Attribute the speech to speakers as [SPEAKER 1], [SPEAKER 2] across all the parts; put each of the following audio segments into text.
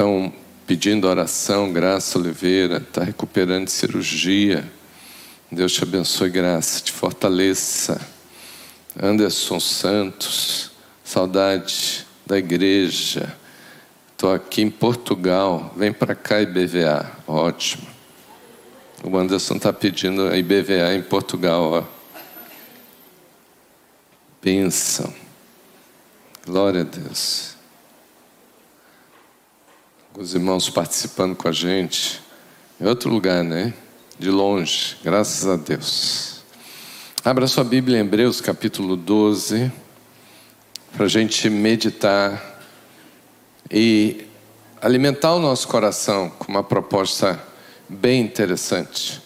[SPEAKER 1] estão pedindo oração, Graça Oliveira, está recuperando cirurgia. Deus te abençoe, graça, te fortaleça. Anderson Santos, saudade da igreja. Estou aqui em Portugal, vem para cá IBVA, ótimo. O Anderson está pedindo a IBVA em Portugal, ó. Bênção. Glória a Deus. Os irmãos participando com a gente. Em outro lugar, né? De longe, graças a Deus. Abra sua Bíblia em Hebreus capítulo 12, para a gente meditar e alimentar o nosso coração com uma proposta bem interessante,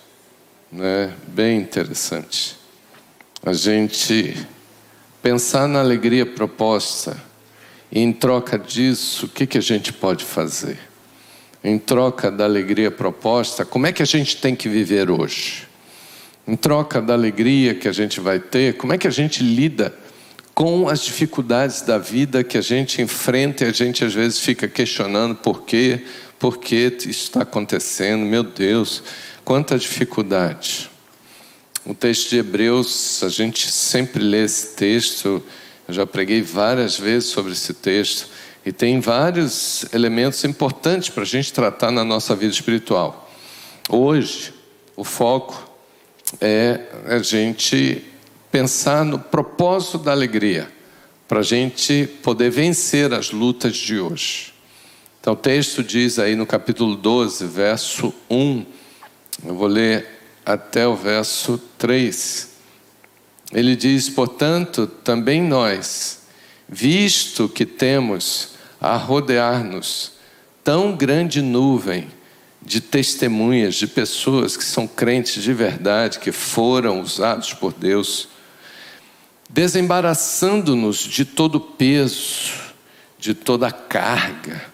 [SPEAKER 1] né? Bem interessante. A gente pensar na alegria proposta em troca disso, o que, que a gente pode fazer? Em troca da alegria proposta, como é que a gente tem que viver hoje? Em troca da alegria que a gente vai ter, como é que a gente lida com as dificuldades da vida que a gente enfrenta e a gente às vezes fica questionando por quê, por que isso está acontecendo, meu Deus, quanta dificuldade. O texto de Hebreus, a gente sempre lê esse texto, eu já preguei várias vezes sobre esse texto e tem vários elementos importantes para a gente tratar na nossa vida espiritual. Hoje, o foco é a gente pensar no propósito da alegria, para a gente poder vencer as lutas de hoje. Então, o texto diz aí no capítulo 12, verso 1, eu vou ler até o verso 3. Ele diz: Portanto, também nós, visto que temos a rodear-nos tão grande nuvem de testemunhas, de pessoas que são crentes de verdade, que foram usados por Deus, desembaraçando-nos de todo peso, de toda carga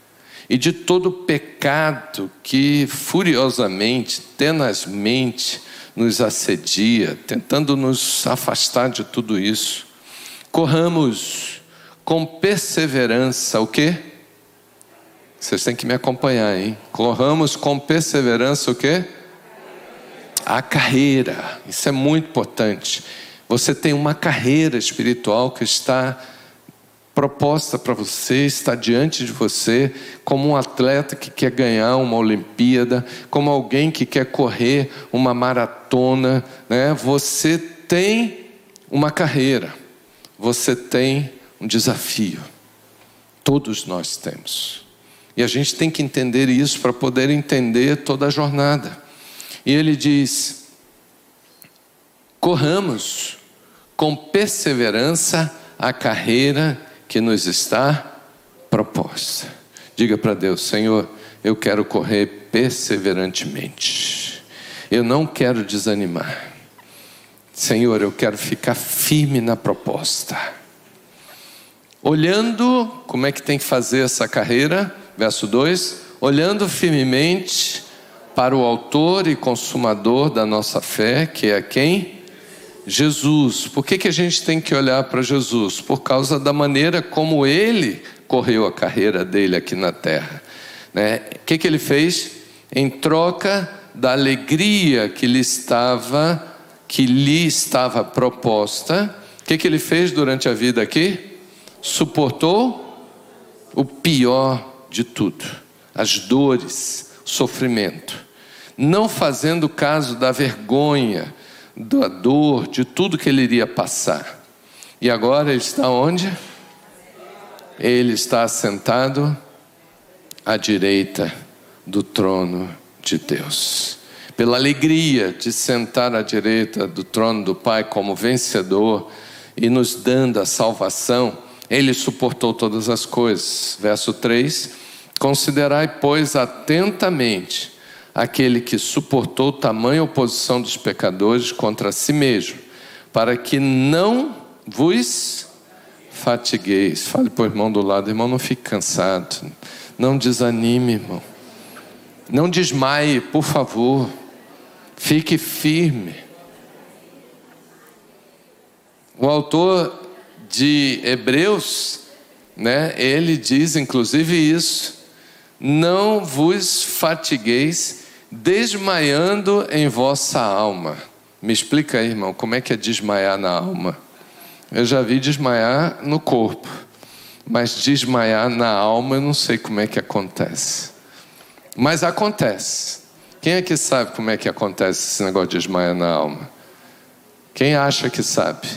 [SPEAKER 1] e de todo pecado que furiosamente, tenazmente, nos assedia, tentando nos afastar de tudo isso. Corramos com perseverança o quê? Vocês têm que me acompanhar, hein? Corramos com perseverança o quê? A carreira. Isso é muito importante. Você tem uma carreira espiritual que está proposta para você, está diante de você, como um atleta que quer ganhar uma Olimpíada, como alguém que quer correr uma maratona, né? Você tem uma carreira, você tem um desafio. Todos nós temos. E a gente tem que entender isso para poder entender toda a jornada. E ele diz: corramos com perseverança a carreira que nos está proposta. Diga para Deus: Senhor, eu quero correr perseverantemente. Eu não quero desanimar. Senhor, eu quero ficar firme na proposta. Olhando, como é que tem que fazer essa carreira? Verso 2: olhando firmemente para o Autor e Consumador da nossa fé, que é quem? Jesus. Por que, que a gente tem que olhar para Jesus? Por causa da maneira como ele correu a carreira dele aqui na terra. Né? O que, que ele fez? Em troca da alegria que lhe estava, que lhe estava proposta, o que, que ele fez durante a vida aqui? Suportou o pior de tudo, as dores, sofrimento, não fazendo caso da vergonha, da dor, de tudo que ele iria passar. E agora ele está onde? Ele está sentado à direita do trono de Deus. Pela alegria de sentar à direita do trono do Pai como vencedor e nos dando a salvação, ele suportou todas as coisas. Verso 3: Considerai, pois, atentamente aquele que suportou tamanha oposição dos pecadores contra si mesmo, para que não vos fatigueis. Fale para o irmão do lado, irmão, não fique cansado, não desanime, irmão. Não desmaie, por favor. Fique firme. O autor de Hebreus, né, ele diz inclusive isso: não vos fatigueis desmaiando em vossa alma. Me explica aí, irmão, como é que é desmaiar na alma? Eu já vi desmaiar no corpo, mas desmaiar na alma eu não sei como é que acontece. Mas acontece. Quem é que sabe como é que acontece esse negócio de desmaiar na alma? Quem acha que sabe?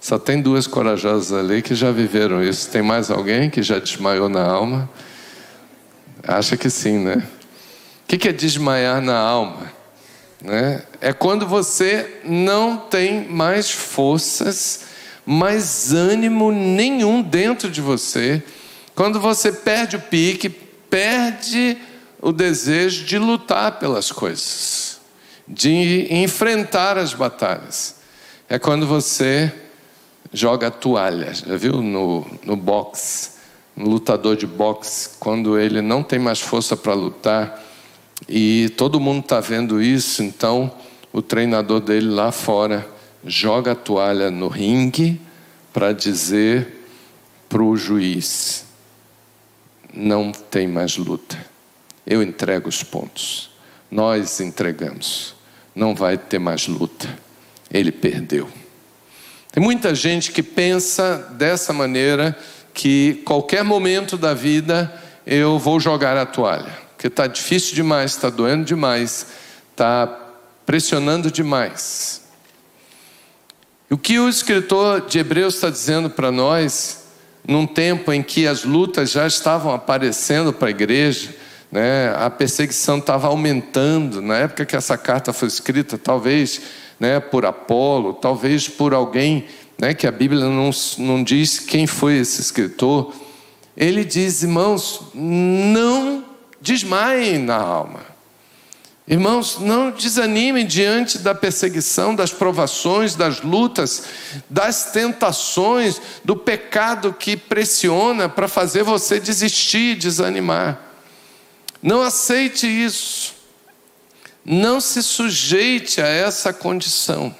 [SPEAKER 1] Só tem duas corajosas ali que já viveram isso. Tem mais alguém que já desmaiou na alma? Acha que sim, né? O que é desmaiar na alma? Né? É quando você não tem mais forças, mais ânimo nenhum dentro de você. Quando você perde o pique, perde o desejo de lutar pelas coisas, de enfrentar as batalhas. É quando você joga a toalha. Já viu no, no boxe? No lutador de boxe, quando ele não tem mais força para lutar e todo mundo está vendo isso, então o treinador dele lá fora joga a toalha no ringue para dizer para o juiz: não tem mais luta. Eu entrego os pontos. Nós entregamos. Não vai ter mais luta. Ele perdeu. Tem muita gente que pensa dessa maneira que qualquer momento da vida eu vou jogar a toalha, porque está difícil demais, está doendo demais, está pressionando demais. O que o escritor de Hebreus está dizendo para nós, num tempo em que as lutas já estavam aparecendo para a igreja, né, a perseguição estava aumentando, na época que essa carta foi escrita, talvez né, por Apolo, talvez por alguém né, que a Bíblia não, não diz quem foi esse escritor. Ele diz, irmãos, não desmaiem na alma. Irmãos, não desanimem diante da perseguição, das provações, das lutas, das tentações, do pecado que pressiona para fazer você desistir, desanimar. Não aceite isso. Não se sujeite a essa condição.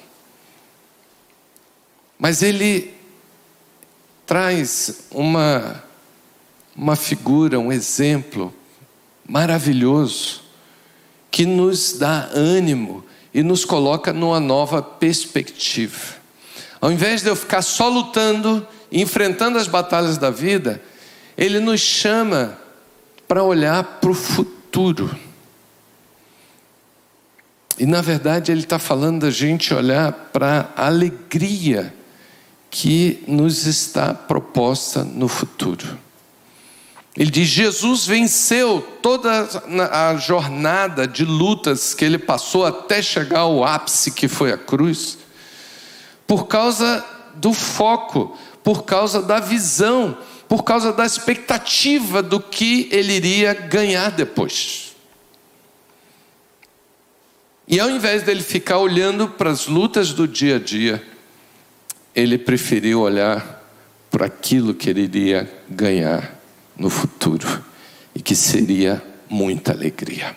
[SPEAKER 1] Mas ele traz uma, uma figura, um exemplo maravilhoso que nos dá ânimo e nos coloca numa nova perspectiva. Ao invés de eu ficar só lutando, enfrentando as batalhas da vida, ele nos chama para olhar para o futuro. E na verdade ele está falando da gente olhar para a alegria que nos está proposta no futuro. Ele diz: Jesus venceu toda a jornada de lutas que ele passou até chegar ao ápice que foi a cruz, por causa do foco, por causa da visão, por causa da expectativa do que ele iria ganhar depois. E ao invés dele ficar olhando para as lutas do dia a dia, ele preferiu olhar para aquilo que ele iria ganhar no futuro e que seria muita alegria.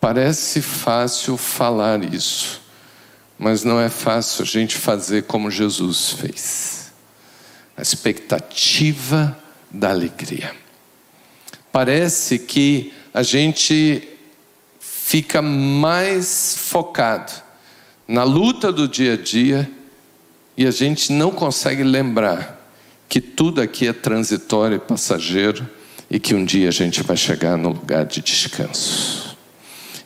[SPEAKER 1] Parece fácil falar isso, mas não é fácil a gente fazer como Jesus fez. A expectativa da alegria. Parece que a gente fica mais focado na luta do dia a dia e a gente não consegue lembrar que tudo aqui é transitório e passageiro e que um dia a gente vai chegar no lugar de descanso,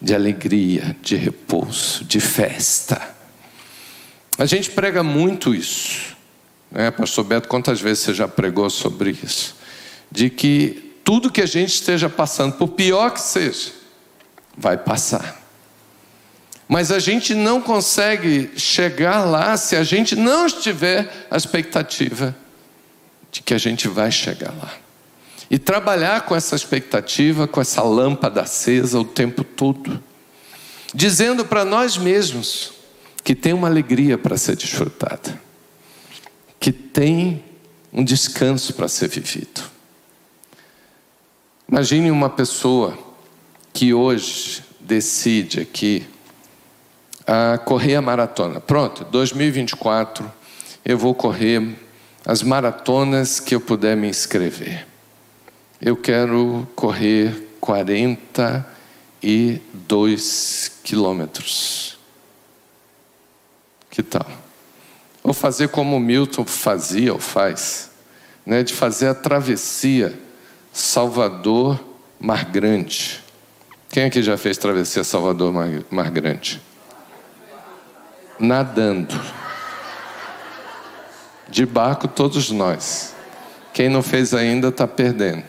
[SPEAKER 1] de alegria, de repouso, de festa. A gente prega muito isso, né, Pastor Beto? Quantas vezes você já pregou sobre isso? De que tudo que a gente esteja passando, por pior que seja, vai passar. Mas a gente não consegue chegar lá se a gente não estiver a expectativa de que a gente vai chegar lá. E trabalhar com essa expectativa, com essa lâmpada acesa o tempo todo, dizendo para nós mesmos que tem uma alegria para ser desfrutada, que tem um descanso para ser vivido. Imagine uma pessoa que hoje decide aqui a correr a maratona. Pronto, 2024 eu vou correr as maratonas que eu puder me inscrever. Eu quero correr 42 quilômetros. Que tal? Ou fazer como o Milton fazia ou faz, né, de fazer a travessia Salvador-Mar Grande. Quem aqui já fez travessia Salvador-Mar Grande? Nadando. De barco, todos nós. Quem não fez ainda está perdendo.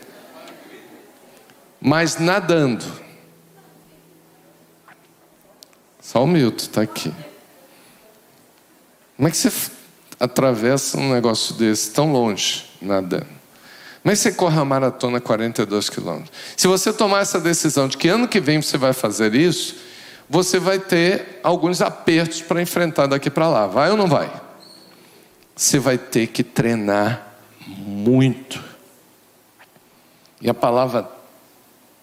[SPEAKER 1] Mas nadando. Só o Milton está aqui. Como é que você atravessa um negócio desse tão longe, nadando? Como é você corre a maratona 42 quilômetros? Se você tomar essa decisão de que ano que vem você vai fazer isso, você vai ter alguns apertos para enfrentar daqui para lá. Vai ou não vai? Você vai ter que treinar muito. E a palavra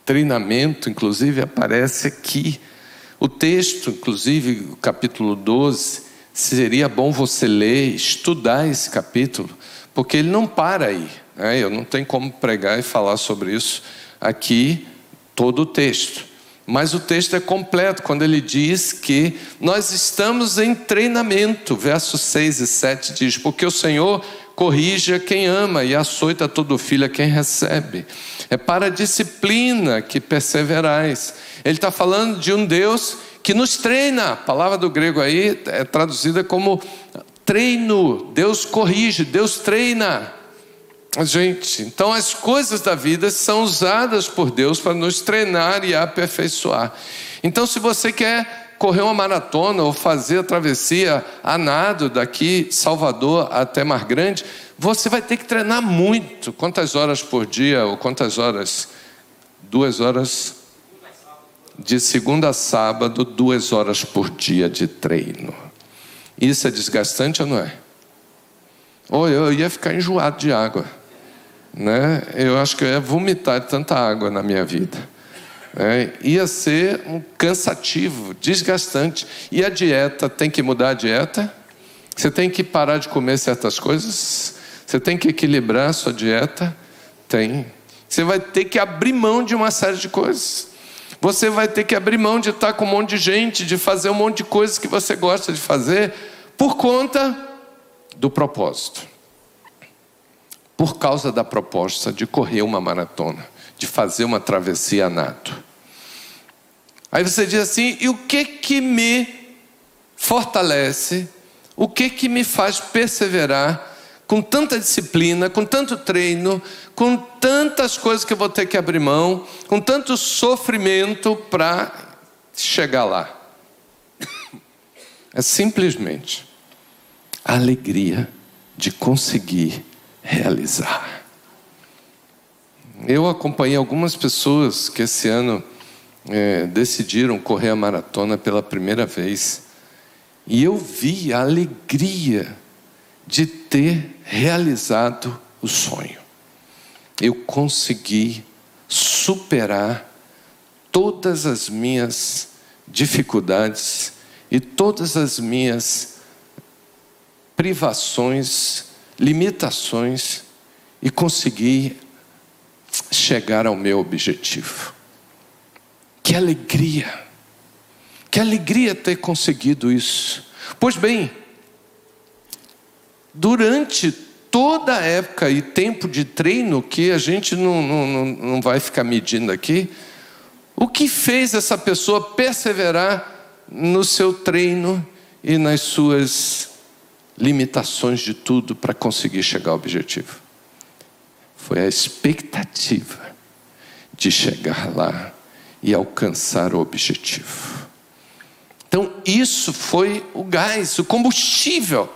[SPEAKER 1] treinamento, inclusive, aparece aqui. O texto, inclusive, o capítulo 12, seria bom você ler, estudar esse capítulo, porque ele não para aí. Né? Eu não tenho como pregar e falar sobre isso aqui, todo o texto. Mas o texto é completo quando ele diz que nós estamos em treinamento. Versos 6 e 7 diz: Porque o Senhor corrige a quem ama e açoita todo filho a quem recebe. É para a disciplina que perseverais. Ele está falando de um Deus que nos treina. A palavra do grego aí é traduzida como treino. Deus corrige, Deus treina. Gente, então as coisas da vida são usadas por Deus para nos treinar e aperfeiçoar. Então, se você quer correr uma maratona ou fazer a travessia a nado daqui Salvador até Mar Grande, você vai ter que treinar muito. Quantas horas por dia ou quantas horas? Duas horas de segunda a sábado, duas horas por dia de treino. Isso é desgastante ou não é? Ou eu ia ficar enjoado de água. Né? Eu acho que eu ia vomitar tanta água na minha vida. É, ia ser um cansativo, desgastante. E a dieta, tem que mudar a dieta? Você tem que parar de comer certas coisas? Você tem que equilibrar a sua dieta? Tem. Você vai ter que abrir mão de uma série de coisas. Você vai ter que abrir mão de estar com um monte de gente, de fazer um monte de coisas que você gosta de fazer, por conta do propósito. Por causa da proposta de correr uma maratona, de fazer uma travessia nato. Aí você diz assim: e o que que me fortalece? O que que me faz perseverar com tanta disciplina, com tanto treino, com tantas coisas que eu vou ter que abrir mão, com tanto sofrimento para chegar lá. É simplesmente a alegria de conseguir realizar. Eu acompanhei algumas pessoas que esse ano é, decidiram correr a maratona pela primeira vez. E eu vi a alegria de ter realizado o sonho. Eu consegui superar todas as minhas dificuldades e todas as minhas privações, limitações e consegui chegar ao meu objetivo. Que alegria! Que alegria ter conseguido isso. Pois bem, durante toda a época e tempo de treino, que a gente não, não, não vai ficar medindo aqui, o que fez essa pessoa perseverar no seu treino e nas suas limitações de tudo para conseguir chegar ao objetivo? Foi a expectativa de chegar lá e alcançar o objetivo. Então, isso foi o gás, o combustível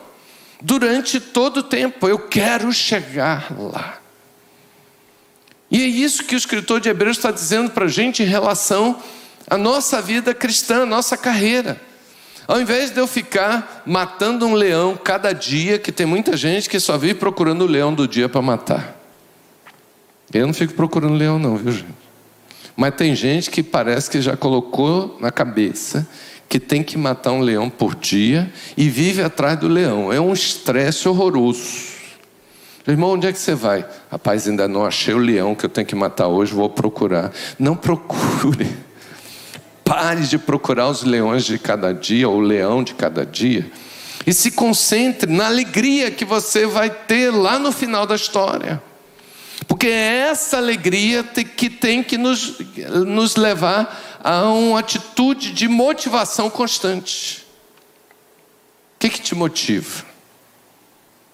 [SPEAKER 1] durante todo o tempo. Eu quero chegar lá. E é isso que o escritor de Hebreus está dizendo para a gente em relação à nossa vida cristã, à nossa carreira. Ao invés de eu ficar matando um leão cada dia, que tem muita gente que só vive procurando o leão do dia para matar. Eu não fico procurando leão, não, viu, gente? Mas tem gente que parece que já colocou na cabeça que tem que matar um leão por dia e vive atrás do leão. É um estresse horroroso. Irmão, onde é que você vai? Rapaz, ainda não achei o leão que eu tenho que matar hoje, vou procurar. Não procure. Pare de procurar os leões de cada dia, ou o leão de cada dia, e se concentre na alegria que você vai ter lá no final da história. Porque é essa alegria que tem que nos, nos levar a uma atitude de motivação constante. O que, que te motiva?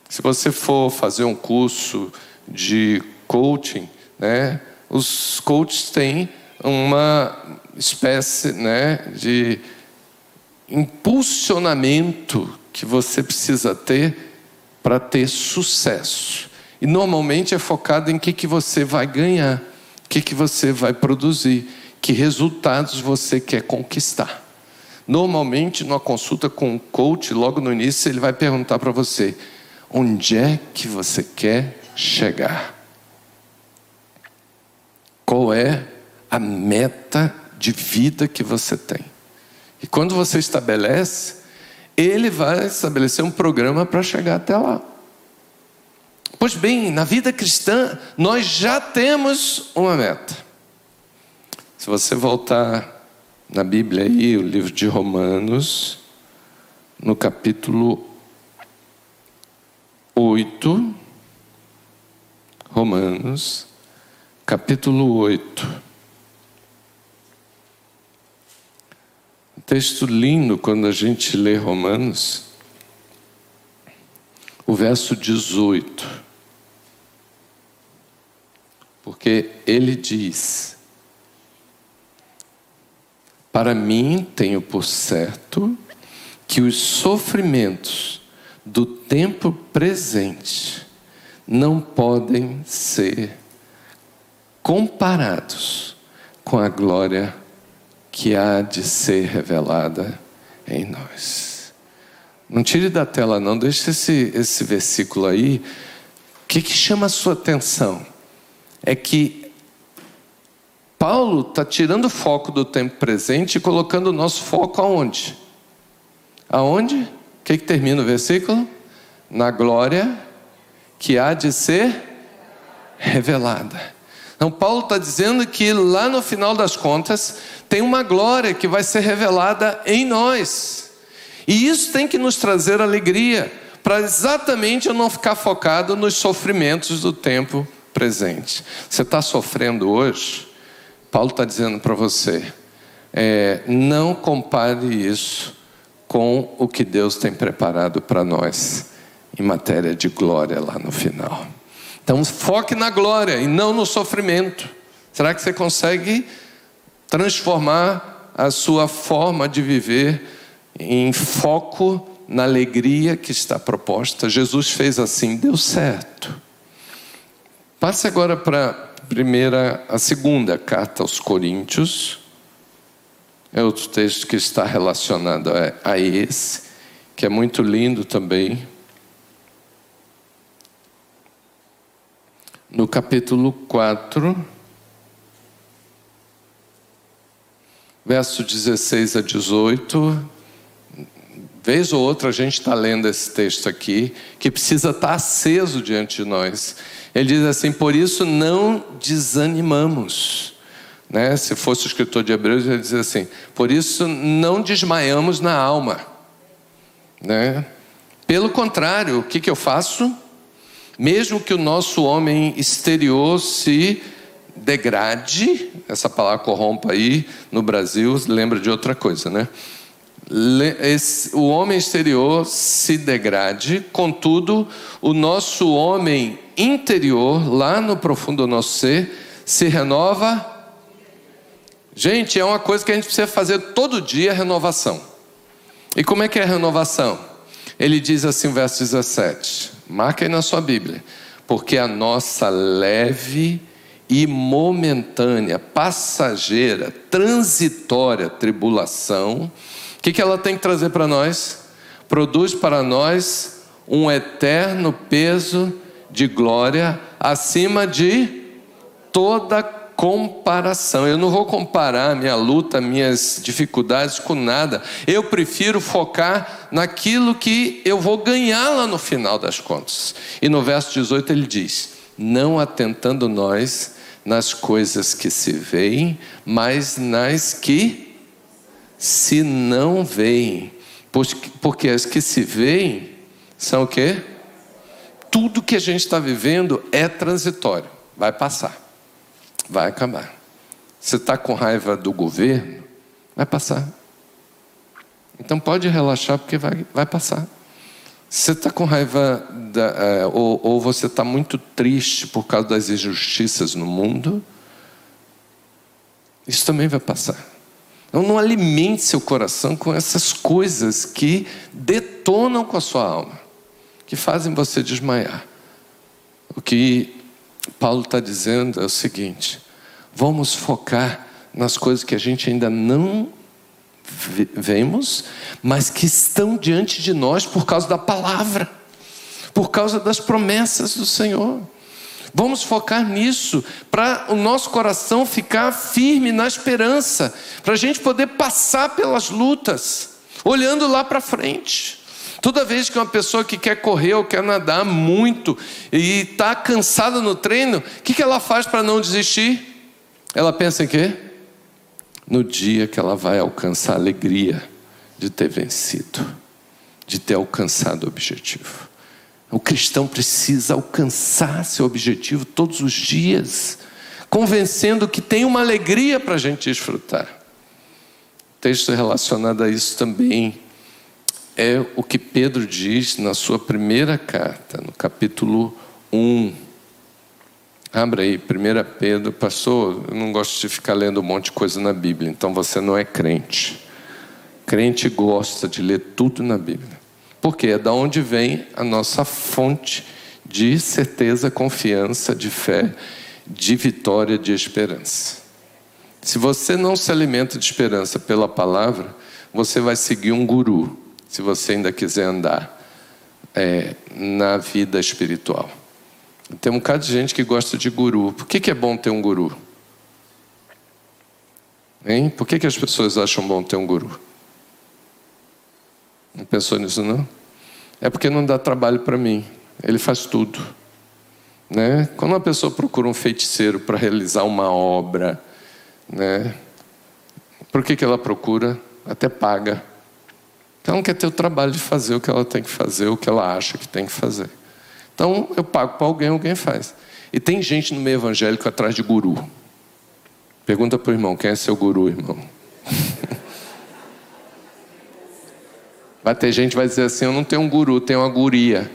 [SPEAKER 1] Se você for fazer um curso de coaching, né, os coaches têm uma espécie né, de impulsionamento que você precisa ter para ter sucesso. E normalmente é focado em o que, que você vai ganhar, o que, que você vai produzir, que resultados você quer conquistar. Normalmente, numa consulta com um coach, logo no início, ele vai perguntar para você: onde é que você quer chegar? Qual é a meta de vida que você tem. E quando você estabelece, ele vai estabelecer um programa para chegar até lá. Pois bem, na vida cristã, nós já temos uma meta. Se você voltar na Bíblia aí, o livro de Romanos, no capítulo 8, Romanos, capítulo 8. Texto lindo quando a gente lê Romanos, o verso 18. Porque ele diz: Para mim tenho por certo que os sofrimentos do tempo presente não podem ser comparados com a glória que há de ser revelada em nós. Não tire da tela, não, deixe esse, esse versículo aí. O que, que chama a sua atenção? É que Paulo está tirando o foco do tempo presente e colocando o nosso foco aonde? Aonde? O que, que termina o versículo? Na glória que há de ser revelada. Então, Paulo está dizendo que lá no final das contas, tem uma glória que vai ser revelada em nós. E isso tem que nos trazer alegria, para exatamente eu não ficar focado nos sofrimentos do tempo presente. Você está sofrendo hoje? Paulo está dizendo para você: é, não compare isso com o que Deus tem preparado para nós em matéria de glória lá no final. Então, foque na glória e não no sofrimento. Será que você consegue transformar a sua forma de viver em foco na alegria que está proposta? Jesus fez assim, deu certo. Passe agora para primeira, a segunda carta aos Coríntios. É outro texto que está relacionado a, a esse, que é muito lindo também. no capítulo 4, verso 16 a 18. Vez ou outra a gente está lendo esse texto aqui, que precisa estar tá aceso diante de nós. Ele diz assim: Por isso não desanimamos. Né? Se fosse o escritor de Hebreus, ele diz assim: Por isso não desmaiamos na alma. Né? Pelo contrário, o que, que eu faço? Mesmo que o nosso homem exterior se degrade, essa palavra corrompa aí no Brasil, lembra de outra coisa, né? o homem exterior se degrade, contudo, o nosso homem interior, lá no profundo do nosso ser, se renova. Gente, é uma coisa que a gente precisa fazer todo dia renovação. E como é que é a renovação? Ele diz assim, verso 17: Marque aí na sua Bíblia. Porque a nossa leve e momentânea, passageira, transitória tribulação, o que, que ela tem que trazer para nós? Produz para nós um eterno peso de glória acima de toda comparação. Eu não vou comparar minha luta, minhas dificuldades com nada. Eu prefiro focar naquilo que eu vou ganhar lá no final das contas. E no verso 18 ele diz: Não atentando nós nas coisas que se veem, mas nas que se não veem. Porque as que se veem são o quê? Tudo que a gente está vivendo é transitório, vai passar, vai acabar. Você está com raiva do governo, vai passar. Então pode relaxar, porque vai, vai passar. Você está com raiva, da, é, ou, ou você está muito triste por causa das injustiças no mundo, isso também vai passar. Então não alimente seu coração com essas coisas que detonam com a sua alma, que fazem você desmaiar. O que Paulo está dizendo é o seguinte: vamos focar nas coisas que a gente ainda não vemos, mas que estão diante de nós por causa da palavra, por causa das promessas do Senhor. Vamos focar nisso, para o nosso coração ficar firme na esperança, para a gente poder passar pelas lutas, olhando lá para frente. Toda vez que uma pessoa que quer correr ou quer nadar muito e está cansada no treino, o que, que ela faz para não desistir? Ela pensa em quê? No dia que ela vai alcançar a alegria de ter vencido, de ter alcançado o objetivo. O cristão precisa alcançar seu objetivo todos os dias, convencendo que tem uma alegria para a gente desfrutar. texto relacionado a isso também é o que Pedro diz na sua primeira carta, no capítulo 1 Abra aí, 1 Pedro. Pastor, eu não gosto de ficar lendo um monte de coisa na Bíblia, então você não é crente. Crente gosta de ler tudo na Bíblia. Porque é da onde vem a nossa fonte de certeza, confiança, de fé, de vitória, de esperança. Se você não se alimenta de esperança pela palavra, você vai seguir um guru, se você ainda quiser andar é, na vida espiritual. Tem um bocado de gente que gosta de guru. Por que, que é bom ter um guru? Hein? Por que, que as pessoas acham bom ter um guru? Não pensou nisso, não? É porque não dá trabalho para mim. Ele faz tudo. Né? Quando uma pessoa procura um feiticeiro para realizar uma obra, né? por que, que ela procura? Até paga. Ela não quer ter o trabalho de fazer o que ela tem que fazer, o que ela acha que tem que fazer. Então eu pago para alguém, alguém faz. E tem gente no meio evangélico atrás de guru. Pergunta para o irmão: quem é seu guru, irmão? Vai ter gente que vai dizer assim: eu não tenho um guru, tenho uma guria.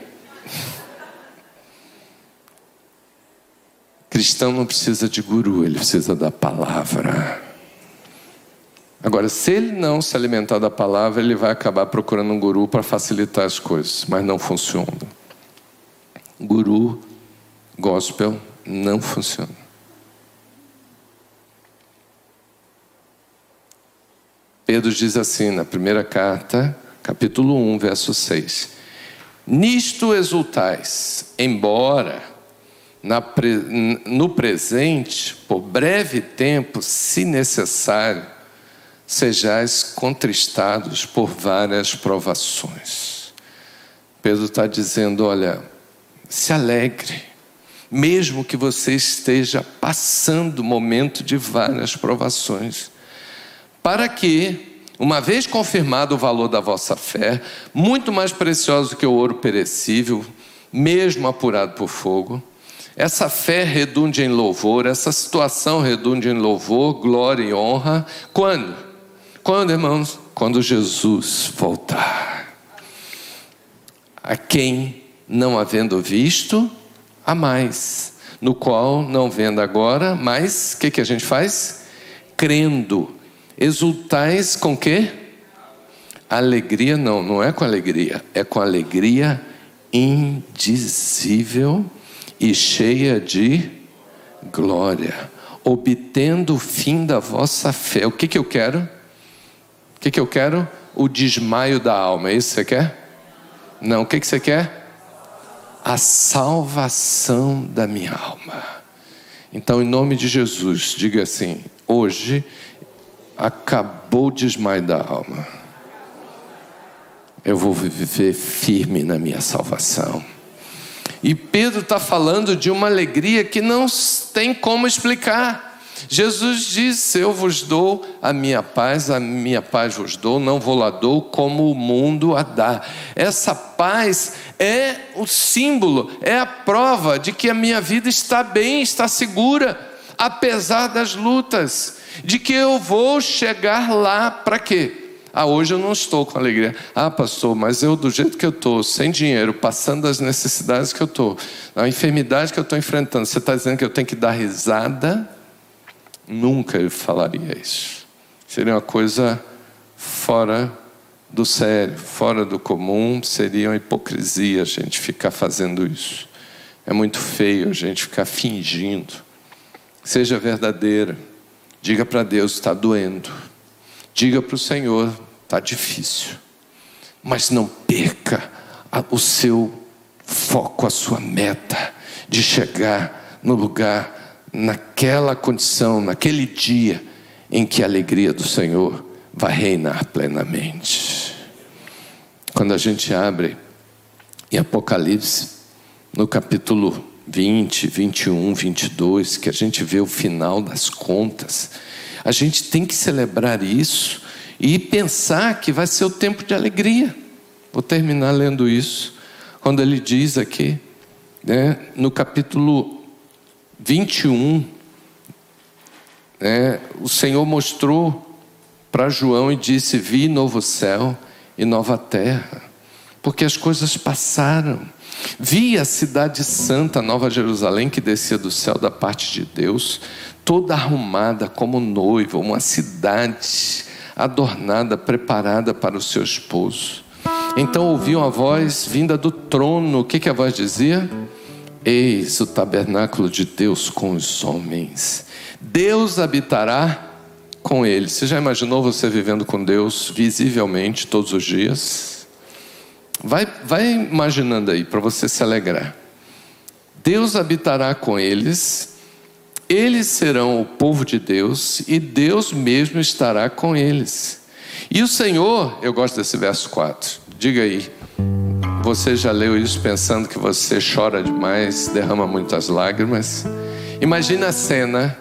[SPEAKER 1] Cristão não precisa de guru, ele precisa da palavra. Agora, se ele não se alimentar da palavra, ele vai acabar procurando um guru para facilitar as coisas, mas não funciona guru gospel não funciona. Pedro diz assim na primeira carta, capítulo 1, verso 6: Nisto exultais, embora no presente, por breve tempo, se necessário, sejais contristados por várias provações. Pedro está dizendo: olha, se alegre, mesmo que você esteja passando momento de várias provações, para que, uma vez confirmado o valor da vossa fé, muito mais precioso que o ouro perecível, mesmo apurado por fogo, essa fé redunde em louvor, essa situação redunde em louvor, glória e honra. Quando? Quando, irmãos? Quando Jesus voltar. A quem não havendo visto, a mais, no qual não vendo agora, mas o que, que a gente faz? Crendo. Exultais com quê? Alegria não, não é com alegria, é com alegria indizível e cheia de glória, obtendo o fim da vossa fé. O que, que eu quero? O que, que eu quero? O desmaio da alma. É isso que você quer? Não. O que, que você quer? A salvação da minha alma. Então, em nome de Jesus, diga assim: hoje acabou o desmaio da alma. Eu vou viver firme na minha salvação. E Pedro está falando de uma alegria que não tem como explicar. Jesus disse: Eu vos dou a minha paz, a minha paz vos dou, não vou lá dou como o mundo a dá. Essa paz é o símbolo, é a prova de que a minha vida está bem, está segura, apesar das lutas, de que eu vou chegar lá para quê? Ah, hoje eu não estou com alegria. Ah, pastor, mas eu, do jeito que eu estou, sem dinheiro, passando as necessidades que eu estou, a enfermidade que eu estou enfrentando, você está dizendo que eu tenho que dar risada? Nunca eu falaria isso. Seria uma coisa fora do sério, fora do comum, seria uma hipocrisia a gente ficar fazendo isso. É muito feio a gente ficar fingindo. Seja verdadeira. Diga para Deus: está doendo. Diga para o Senhor: está difícil. Mas não perca o seu foco, a sua meta de chegar no lugar, naquela condição, naquele dia em que a alegria do Senhor vai reinar plenamente. Quando a gente abre em Apocalipse, no capítulo 20, 21, 22, que a gente vê o final das contas, a gente tem que celebrar isso e pensar que vai ser o tempo de alegria. Vou terminar lendo isso, quando ele diz aqui, né, no capítulo 21, né, o Senhor mostrou para João e disse: Vi novo céu e nova terra, porque as coisas passaram. Vi a cidade santa, Nova Jerusalém, que descia do céu da parte de Deus, toda arrumada como noiva, uma cidade adornada, preparada para o seu esposo. Então ouviu uma voz vinda do trono. O que, que a voz dizia? Eis o tabernáculo de Deus com os homens. Deus habitará com eles. Você já imaginou você vivendo com Deus visivelmente todos os dias? Vai, vai imaginando aí para você se alegrar. Deus habitará com eles eles serão o povo de Deus e Deus mesmo estará com eles. E o Senhor, eu gosto desse verso 4, diga aí, você já leu isso pensando que você chora demais, derrama muitas lágrimas? Imagina a cena.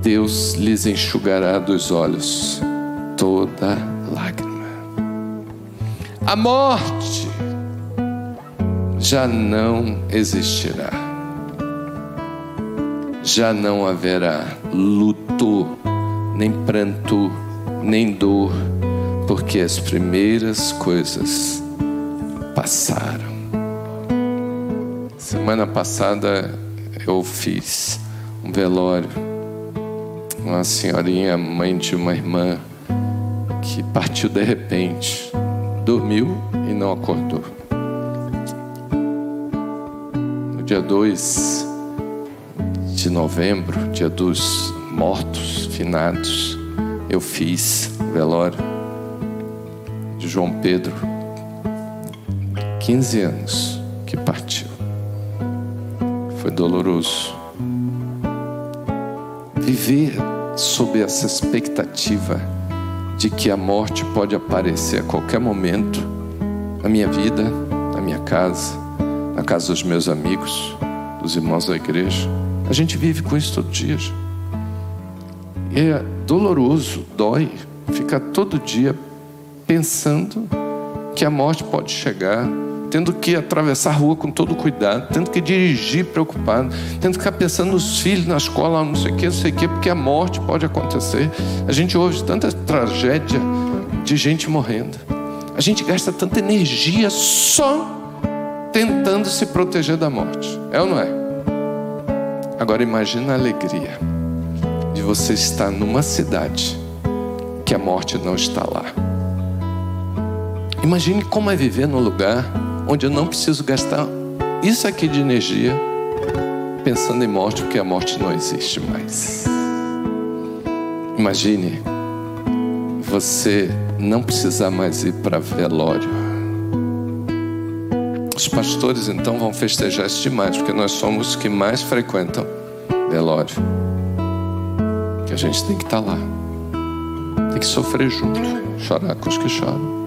[SPEAKER 1] Deus lhes enxugará dos olhos toda lágrima. A morte já não existirá. Já não haverá luto, nem pranto, nem dor, porque as primeiras coisas passaram. Semana passada eu fiz um velório. Uma senhorinha, mãe de uma irmã, que partiu de repente, dormiu e não acordou. dia 2 de novembro, dia dos mortos, finados, eu fiz velório João Pedro, 15 anos que partiu. Foi doloroso. Viver sob essa expectativa de que a morte pode aparecer a qualquer momento na minha vida, na minha casa, na casa dos meus amigos, dos irmãos da igreja. A gente vive com isso todo dia. É doloroso, dói, ficar todo dia pensando que a morte pode chegar, tendo que atravessar a rua com todo cuidado, tendo que dirigir preocupado, tendo que ficar pensando nos filhos na escola, não sei o que, não sei o que, porque a morte pode acontecer. A gente ouve tanta tragédia de gente morrendo. A gente gasta tanta energia só tentando se proteger da morte. É ou não é? Agora imagina a alegria de você estar numa cidade que a morte não está lá. Imagine como é viver num lugar onde eu não preciso gastar isso aqui de energia pensando em morte, porque a morte não existe mais. Imagine você não precisar mais ir para velório. Os pastores então vão festejar isso demais, porque nós somos os que mais frequentam velório. Que a gente tem que estar lá, tem que sofrer junto, chorar com os que choram.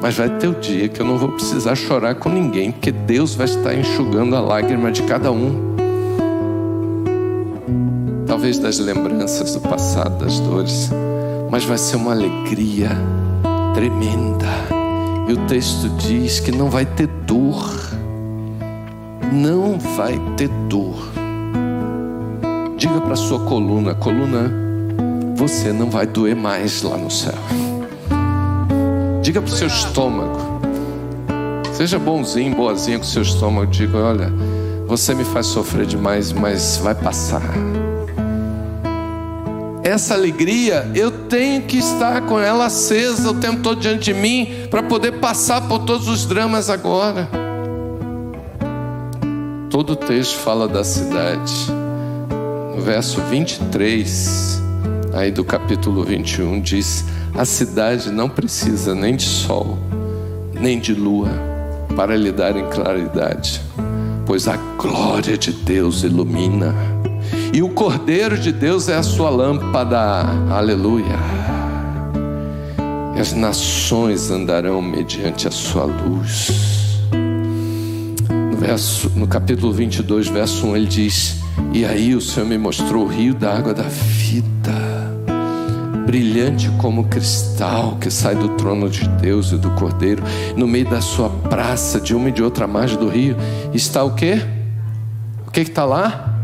[SPEAKER 1] Mas vai ter o dia que eu não vou precisar chorar com ninguém, porque Deus vai estar enxugando a lágrima de cada um. Talvez das lembranças do passado, das dores, mas vai ser uma alegria tremenda. E o texto diz que não vai ter dor. Não vai ter dor. Diga para sua coluna, coluna, você não vai doer mais lá no céu. Diga para o seu estômago. Seja bonzinho, boazinha com o seu estômago. Diga: olha, você me faz sofrer demais, mas vai passar. Essa alegria, eu tenho que estar com ela acesa o tempo todo diante de mim, para poder passar por todos os dramas agora. Todo o texto fala da cidade. No verso 23, aí do capítulo 21, diz: a cidade não precisa nem de sol, nem de lua para lhe dar em claridade, pois a glória de Deus ilumina, e o Cordeiro de Deus é a sua lâmpada. Aleluia. E as nações andarão mediante a sua luz. No, verso, no capítulo 22, verso 1, ele diz: E aí o Senhor me mostrou o rio da água da vida brilhante como cristal que sai do trono de Deus e do Cordeiro. No meio da sua praça, de uma e de outra margem do rio, está o quê? O que está lá?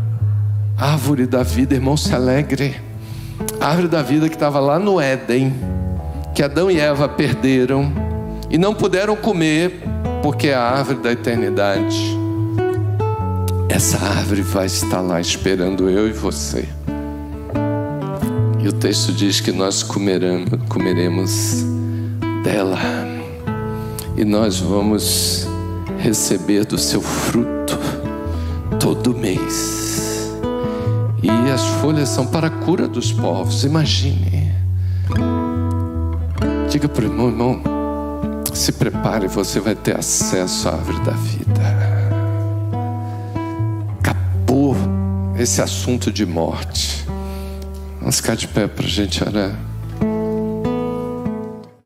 [SPEAKER 1] Árvore da vida, irmão, se alegre. árvore da vida que estava lá no Éden, que Adão e Eva perderam e não puderam comer, porque é a árvore da eternidade. Essa árvore vai estar lá esperando eu e você. E o texto diz que nós comeremos, comeremos dela e nós vamos receber do seu fruto todo mês. E as folhas são para a cura dos povos. Imagine. Diga para o irmão, irmão, se prepare, você vai ter acesso à árvore da vida. Acabou esse assunto de morte. Vamos ficar de pé para a gente orar.